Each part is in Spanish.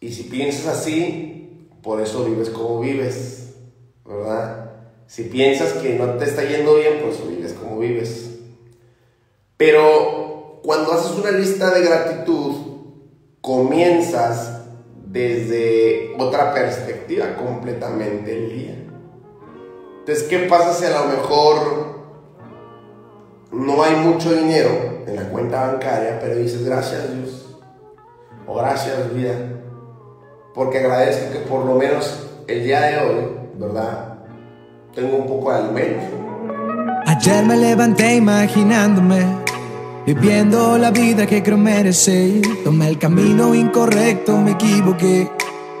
Y si piensas así, por eso vives como vives, ¿verdad? Si piensas que no te está yendo bien, pues vives como vives. Pero cuando haces una lista de gratitud, comienzas desde otra perspectiva completamente el día. Entonces, ¿qué pasa si a lo mejor no hay mucho dinero en la cuenta bancaria, pero dices gracias Dios o gracias vida? Porque agradezco que por lo menos el día de hoy, ¿verdad? Tengo un poco de alimento. Ayer me levanté imaginándome Viviendo la vida que creo merecer. Tomé el camino incorrecto, me equivoqué.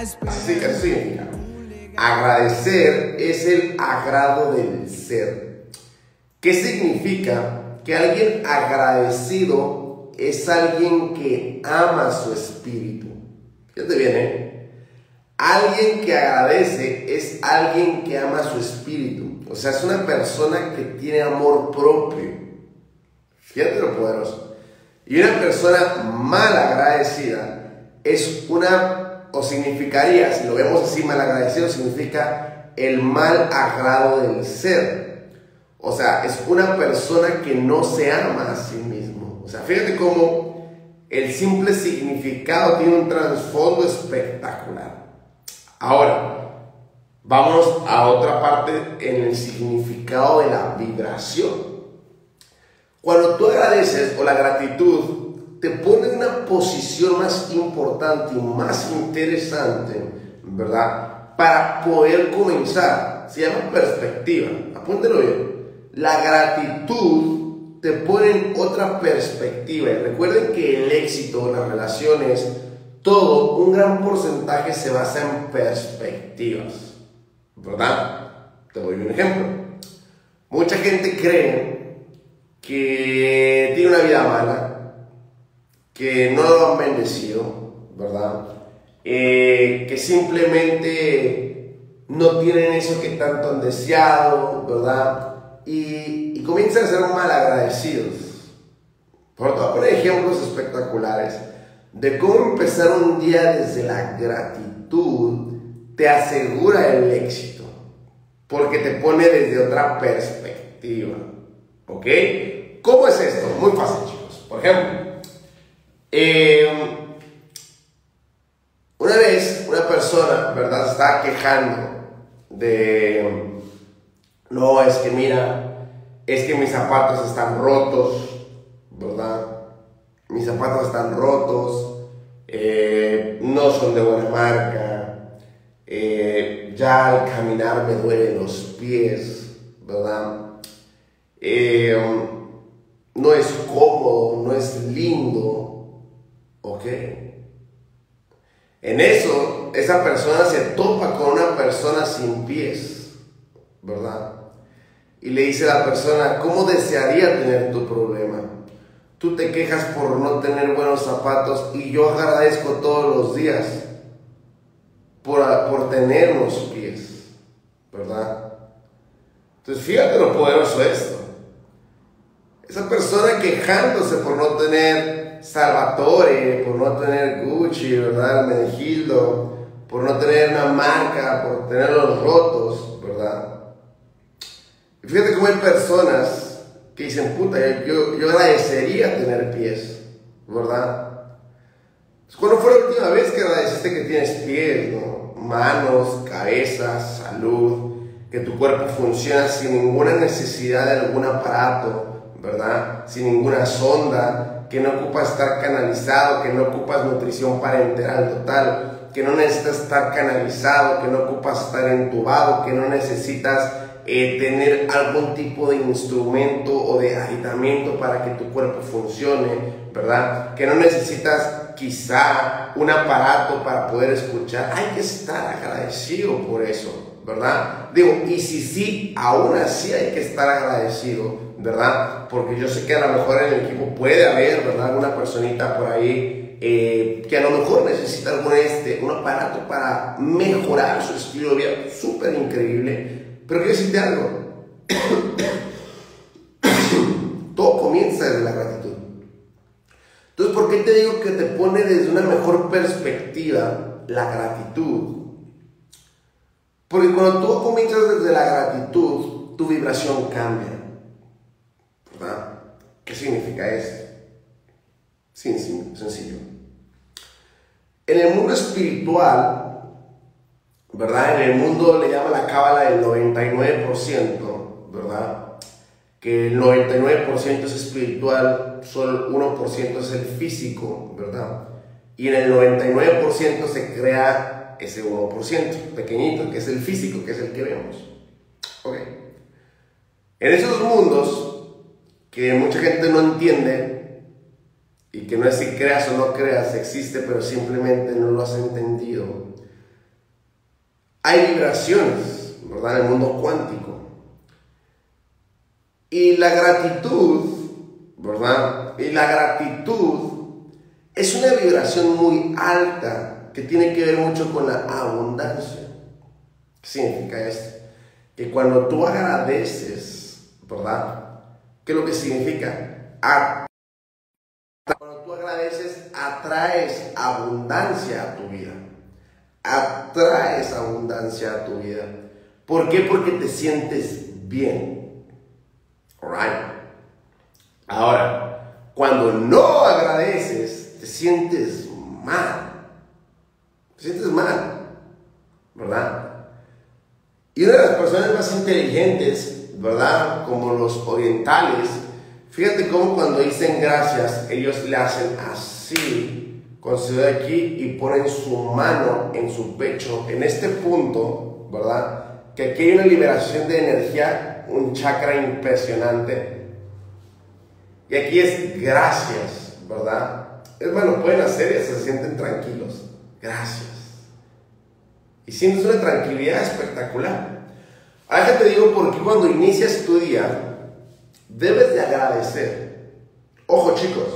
Así que significa. Agradecer es el agrado del ser. ¿Qué significa? Que alguien agradecido es alguien que ama su espíritu. Fíjate bien, ¿eh? Alguien que agradece es alguien que ama su espíritu. O sea, es una persona que tiene amor propio. Fíjate lo poderoso. Y una persona mal agradecida es una, o significaría, si lo vemos así, mal agradecido, significa el mal agrado del ser. O sea, es una persona que no se ama a sí mismo. O sea, fíjate cómo el simple significado tiene un trasfondo espectacular. Ahora, vamos a otra parte en el significado de la vibración. Cuando tú agradeces o la gratitud te pone una posición más importante y más interesante, ¿verdad? Para poder comenzar. Se llama perspectiva. Apúntelo bien. La gratitud te pone en otra perspectiva. Recuerden que el éxito, las relaciones, todo, un gran porcentaje se basa en perspectivas, ¿verdad? Te doy un ejemplo. Mucha gente cree que tiene una vida mala, que no lo han bendecido, ¿verdad? Eh, que simplemente no tienen eso que tanto han deseado, ¿verdad? Y, comienzan a ser mal agradecidos. Por todo, poner ejemplos espectaculares de cómo empezar un día desde la gratitud te asegura el éxito, porque te pone desde otra perspectiva. ¿Ok? ¿Cómo es esto? Muy fácil, chicos. Por ejemplo, em, una vez una persona, ¿verdad? Se estaba quejando de, no, es que mira, es que mis zapatos están rotos, ¿verdad? mis zapatos están rotos, eh, no son de buena marca, eh, ya al caminar me duelen los pies, ¿verdad? Eh, no es cómodo, no es lindo, ¿ok? En eso, esa persona se topa con una persona sin pies, ¿verdad? Y le dice a la persona, ¿cómo desearía tener tu problema? Tú te quejas por no tener buenos zapatos y yo agradezco todos los días por, por tener unos pies, ¿verdad? Entonces fíjate lo poderoso esto. Esa persona quejándose por no tener Salvatore, por no tener Gucci, ¿verdad? Menegildo, por no tener una marca, por tener los rotos, ¿verdad? Y fíjate cómo hay personas que dicen, puta, yo, yo agradecería tener pies, ¿verdad? ¿Cuándo fue la última vez que agradeciste que tienes pies, ¿no? manos, cabeza, salud, que tu cuerpo funciona sin ninguna necesidad de algún aparato, ¿verdad? Sin ninguna sonda, que no ocupas estar canalizado, que no ocupas nutrición parenteral total, que no necesitas estar canalizado, que no ocupas estar entubado, que no necesitas eh, tener algún tipo de instrumento o de agitamiento para que tu cuerpo funcione, ¿verdad? Que no necesitas quizá un aparato para poder escuchar, hay que estar agradecido por eso, ¿verdad? Digo, y si sí, aún así hay que estar agradecido, ¿verdad? Porque yo sé que a lo mejor en el equipo puede haber, ¿verdad? Alguna personita por ahí eh, que a lo mejor necesita algún este, un aparato para mejorar su estilo de vida, súper increíble. Pero quiero decirte algo, todo comienza desde la gratitud. Entonces, ¿por qué te digo que te pone desde una mejor perspectiva la gratitud? Porque cuando tú comienzas desde la gratitud, tu vibración cambia. ¿Qué significa eso? sencillo. En el mundo espiritual, ¿verdad? En el mundo le llama la cábala del 99%, ¿verdad? Que el 99% es espiritual, solo el 1% es el físico, ¿verdad? Y en el 99% se crea ese 1% pequeñito, que es el físico, que es el que vemos. Ok. En esos mundos que mucha gente no entiende, y que no es si creas o no creas, existe, pero simplemente no lo has entendido. Hay vibraciones, ¿verdad? En el mundo cuántico. Y la gratitud, ¿verdad? Y la gratitud es una vibración muy alta que tiene que ver mucho con la abundancia. ¿Qué significa esto? Que cuando tú agradeces, ¿verdad? ¿Qué es lo que significa? atraes abundancia a tu vida. Atraes abundancia a tu vida. ¿Por qué? Porque te sientes bien. Alright. Ahora, cuando no agradeces, te sientes mal. Te sientes mal. ¿Verdad? Y una de las personas más inteligentes, ¿verdad? Como los orientales, fíjate cómo cuando dicen gracias, ellos le hacen así con de aquí y ponen su mano en su pecho, en este punto, ¿verdad? Que aquí hay una liberación de energía, un chakra impresionante. Y aquí es gracias, ¿verdad? Bueno, pueden hacer y se sienten tranquilos. Gracias. Y sientes una tranquilidad espectacular. Ahora te digo porque cuando inicias tu día, debes de agradecer. Ojo chicos,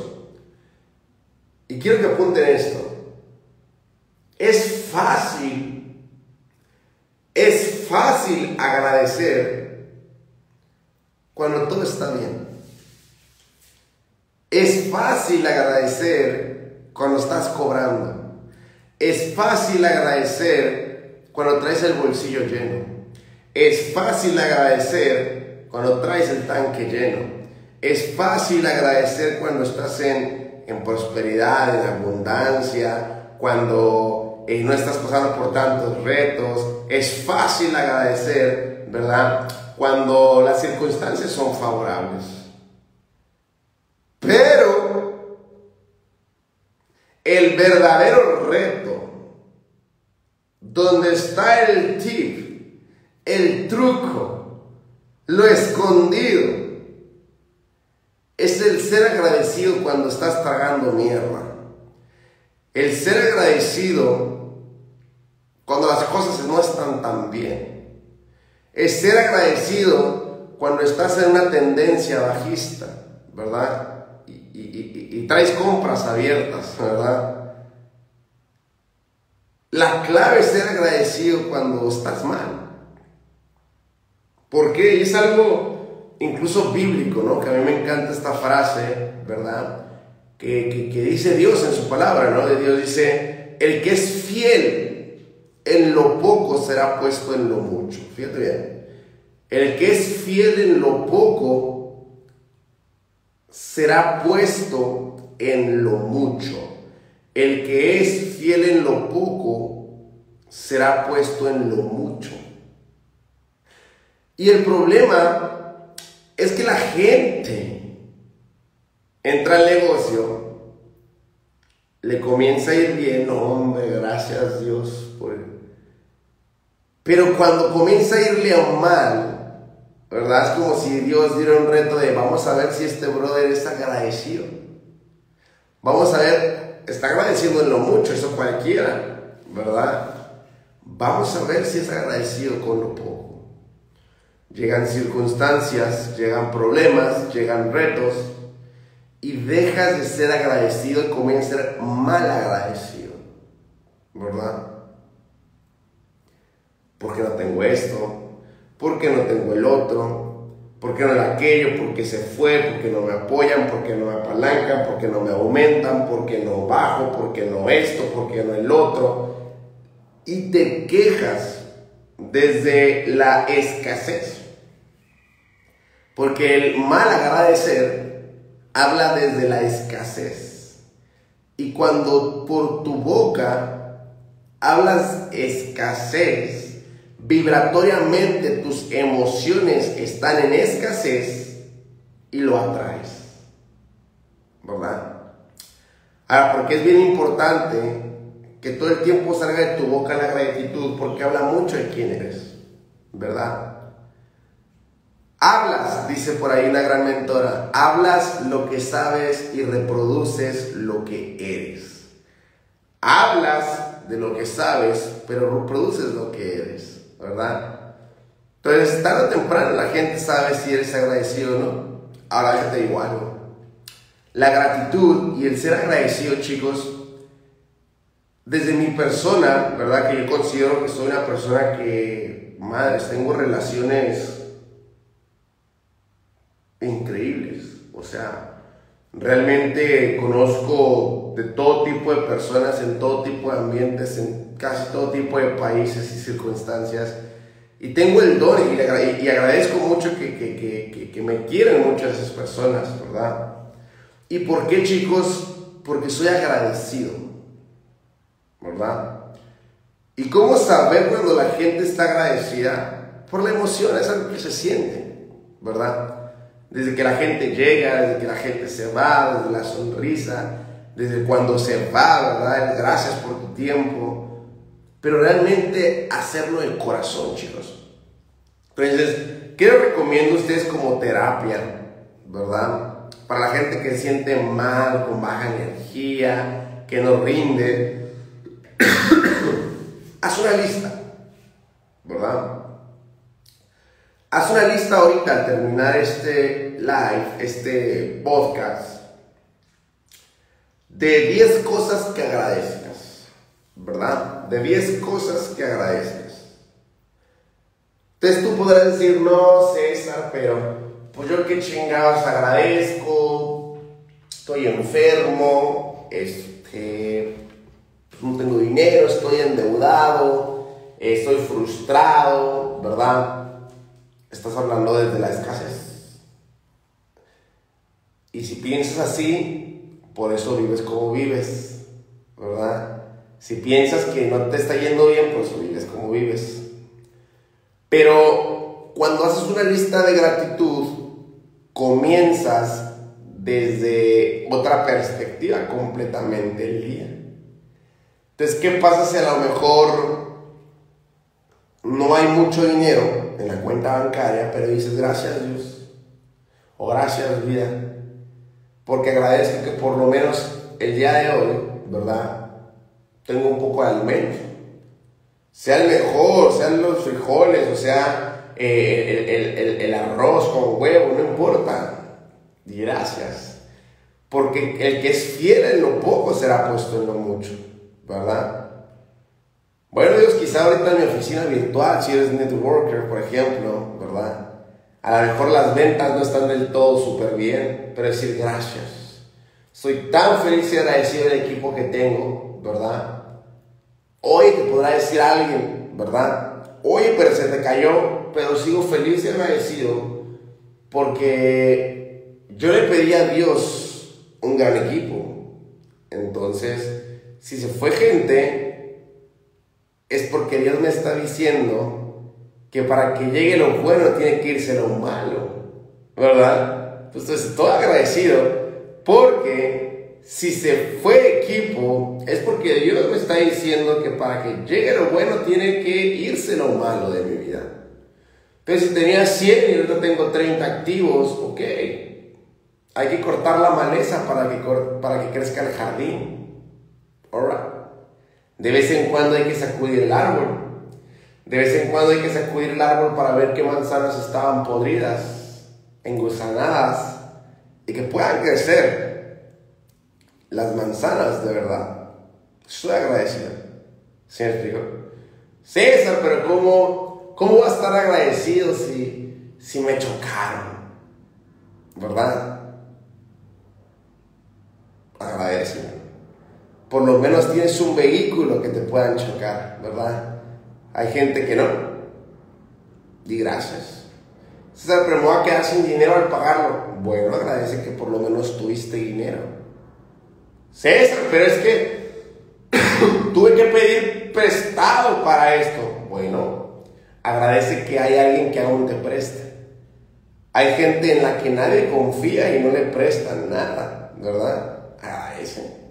y quiero que apunten esto. Es fácil, es fácil agradecer cuando todo está bien. Es fácil agradecer cuando estás cobrando. Es fácil agradecer cuando traes el bolsillo lleno. Es fácil agradecer cuando traes el tanque lleno. Es fácil agradecer cuando estás en en prosperidad, en abundancia, cuando eh, no estás pasando por tantos retos, es fácil agradecer, ¿verdad? Cuando las circunstancias son favorables. Pero el verdadero reto, donde está el tip, el truco, lo escondido, es el ser agradecido cuando estás tragando mierda. El ser agradecido cuando las cosas no están tan bien. Es ser agradecido cuando estás en una tendencia bajista, ¿verdad? Y, traes compras abiertas, ¿verdad? La clave es ser agradecido cuando estás mal. Porque es algo incluso bíblico, ¿no? Que a mí me encanta esta frase, ¿verdad? Que, que, dice Dios en su palabra, ¿no? De Dios dice, el que es fiel en lo poco será puesto en lo mucho. Fíjate bien. El que es fiel en lo poco será puesto en lo mucho. El que es fiel en lo poco será puesto en lo mucho. Y el problema es que la gente entra al negocio, le comienza a ir bien, hombre, gracias Dios por Pero cuando comienza a irle mal, ¿verdad? Es como si Dios diera un reto de vamos a ver si este brother es agradecido. Vamos a ver está agradeciendo en lo mucho, eso cualquiera, ¿verdad? Vamos a ver si es agradecido con lo poco. Llegan circunstancias, llegan problemas, llegan retos y dejas de ser agradecido y comienzas a ser mal agradecido, ¿verdad? Porque no tengo esto, porque no tengo el otro, porque no el aquello, porque se fue, porque no me apoyan, porque no me apalancan, porque no me aumentan, porque no bajo, porque no esto, porque no el otro. Y te quejas desde la escasez. Porque el mal agradecer habla desde la escasez. Y cuando por tu boca hablas escasez, vibratoriamente tus emociones están en escasez y lo atraes. ¿Verdad? Ahora, porque es bien importante que todo el tiempo salga de tu boca la gratitud, porque habla mucho de quién eres. ¿Verdad? Hablas, dice por ahí una gran mentora, hablas lo que sabes y reproduces lo que eres. Hablas de lo que sabes, pero reproduces lo que eres, ¿verdad? Entonces, tarde o temprano la gente sabe si eres agradecido o no. Ahora déjate igual. La gratitud y el ser agradecido, chicos, desde mi persona, ¿verdad? Que yo considero que soy una persona que, madres, tengo relaciones increíbles. O sea, realmente conozco de todo tipo de personas, en todo tipo de ambientes, en casi todo tipo de países y circunstancias. Y tengo el don y, agradezco mucho que, que, que, me quieren muchas esas personas, ¿verdad? ¿Y por qué, chicos? Porque soy agradecido, ¿verdad? ¿Y cómo saber cuando la gente está agradecida? Por la emoción, es algo que se siente, ¿verdad? Desde que la gente llega, desde que la gente se va, desde la sonrisa, desde cuando se va, ¿verdad? Gracias por tu tiempo. Pero realmente hacerlo de corazón, chicos. Entonces, ¿qué les recomiendo a ustedes como terapia? ¿Verdad? Para la gente que se siente mal, con baja energía, que no rinde. Haz una lista, ¿verdad? Haz una lista ahorita al terminar este live, este podcast, de 10 cosas que agradezcas, ¿verdad? De 10 cosas que agradezcas. Entonces tú podrás decir, no, César, pero pues yo qué chingados agradezco, estoy enfermo, este, pues, no tengo dinero, estoy endeudado, estoy frustrado, ¿verdad? Estás hablando desde la escasez. Y si piensas así, por eso vives como vives, ¿verdad? Si piensas que no te está yendo bien, pues vives como vives. Pero cuando haces una lista de gratitud, comienzas desde otra perspectiva completamente el día. Entonces, ¿qué pasa si a lo mejor no hay mucho dinero en la cuenta bancaria, pero dices gracias Dios o gracias vida, porque agradezco que por lo menos el día de hoy, ¿verdad? Tengo un poco de alimento. Sea el mejor, sean los frijoles, o sea eh, el, arroz con huevo, no importa. Gracias. Porque el que es fiel en lo poco será puesto en lo mucho, ¿verdad? Bueno, Dios, quizá ahorita en mi oficina virtual, si eres networker, por ejemplo, ¿verdad? A lo mejor las ventas no están del todo súper bien, pero decir gracias. Soy tan feliz y agradecido del equipo que tengo, ¿verdad? Hoy te podrá decir alguien, ¿verdad? Oye, pero se te cayó, pero sigo feliz y agradecido porque yo le pedí a Dios un gran equipo. Entonces, si se fue gente, es porque Dios me está diciendo que para que llegue lo bueno tiene que irse lo malo, ¿verdad? Entonces estoy agradecido porque si se fue equipo es porque Dios me está diciendo que para que llegue lo bueno tiene que irse lo malo de mi vida. Entonces si tenía 100 y ahorita tengo 30 activos, ok. Hay que cortar la maleza para que, para que crezca el jardín, De vez en cuando hay que sacudir el árbol. De vez en cuando hay que sacudir el árbol para ver qué manzanas estaban podridas, engusanadas y que puedan crecer las manzanas de verdad. Estoy agradecido. ¿Sí me explico? César, pero ¿cómo, cómo va a estar agradecido si, si me chocaron? ¿Verdad? Agradece. Por lo menos tienes un vehículo que te puedan chocar, ¿verdad? Hay gente que no. Di gracias. César, pero me a quedar sin dinero al pagarlo. Bueno, agradece que por lo menos tuviste dinero. César, pero es que tuve que pedir prestado para esto. Bueno, agradece que hay alguien que aún te preste. Hay gente en la que nadie confía y no le prestan nada, ¿verdad? Agradece.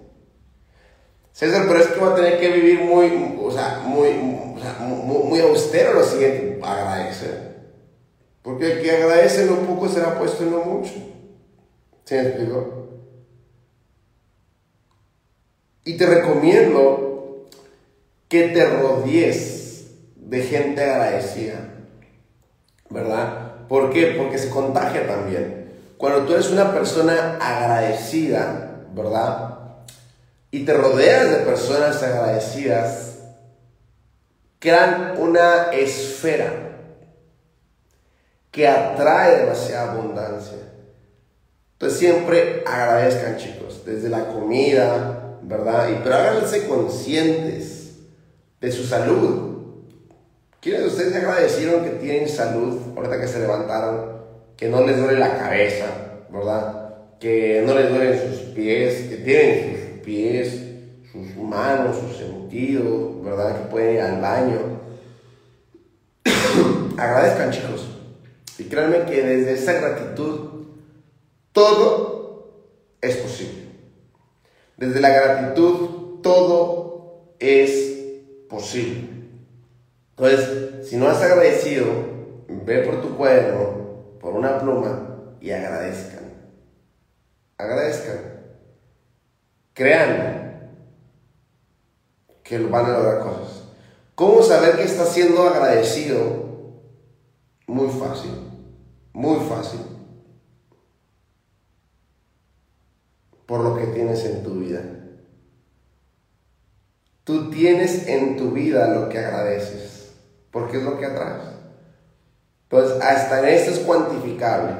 César, pero es que va a tener que vivir muy, o sea, muy, o sea, muy, austero lo siguiente. Agradecer. Porque el que agradece lo poco será puesto en lo mucho. ¿Sí me explico? Y te recomiendo que te rodees de gente agradecida. ¿Verdad? ¿Por qué? Porque se contagia también. Cuando tú eres una persona agradecida, ¿verdad? Y te rodeas de personas agradecidas, crean una esfera que atrae demasiada abundancia. Entonces siempre agradezcan chicos, desde la comida, ¿verdad? Y, pero háganse conscientes de su salud. ¿Quiénes de ustedes agradecieron que tienen salud ahorita que se levantaron? Que no les duele la cabeza, ¿verdad? Que no les duelen sus pies, que tienen pies, sus manos, sus sentidos, ¿verdad? Que pueden ir al baño. Agradezcan, chicos. Y créanme que desde esa gratitud todo es posible. Desde la gratitud todo es posible. Entonces, si no has agradecido, ve por tu cuaderno, por una pluma y agradezcan. Agradezcan. Créanme que van a lograr cosas. ¿Cómo saber que estás siendo agradecido? Muy fácil, muy fácil. Por lo que tienes en tu vida. Tú tienes en tu vida lo que agradeces, porque es lo que atraes. Entonces, hasta en esto es cuantificable.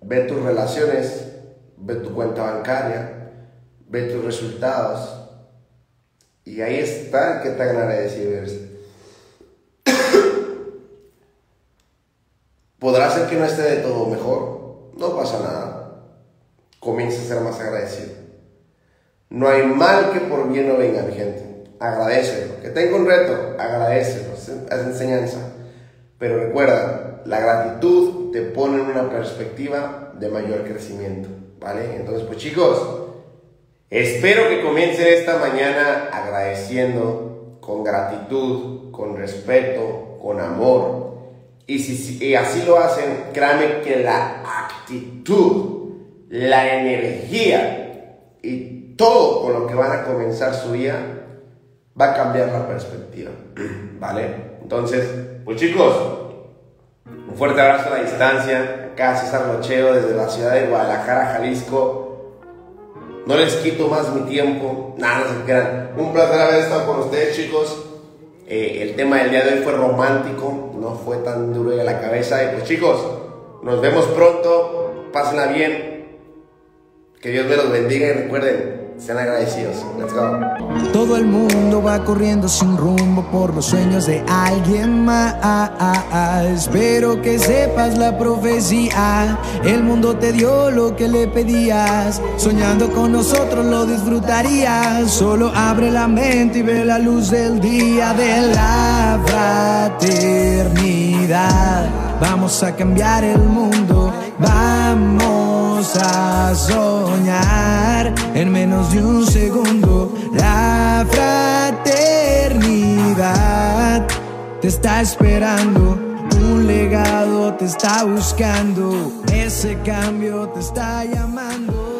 Ve tus relaciones, ve tu cuenta bancaria, ve tus resultados. Y ahí está que tan agradecido eres. Podrá ser que no esté de todo mejor, no pasa nada. Comienza a ser más agradecido. No hay mal que por bien no venga, mi gente. Agradecelo. Que tengo un reto, agradecelo. Es enseñanza. Pero recuerda, la gratitud te pone en una perspectiva de mayor crecimiento. ¿Vale? Entonces, pues chicos, Espero que comiencen esta mañana agradeciendo con gratitud, con respeto, con amor. Y si así lo hacen, créanme que la actitud, la energía y todo con lo que van a comenzar su día va a cambiar la perspectiva. ¿Vale? Entonces, pues chicos, un fuerte abrazo a la distancia. Acá César Rocheo desde la ciudad de Guadalajara, Jalisco. No les quito más mi tiempo. Nada, se. Un placer haber estado con ustedes, chicos. Eh, el tema del día de hoy fue romántico, no fue tan duro de la cabeza. Y pues, chicos, nos vemos pronto. Pásenla bien. Que Dios me los bendiga y recuerden, sean agradecidos. Let's go. Todo el mundo va corriendo sin rumbo por los sueños de alguien más. Espero que sepas la profecía. El mundo te dio lo que le pedías. Soñando con nosotros lo disfrutarías. Solo abre la mente y ve la luz del día de la fraternidad. Vamos a cambiar el mundo. Vamos a soñar en menos de un segundo. La fraternidad te está esperando. Un legado te está buscando. Ese cambio te está llamando.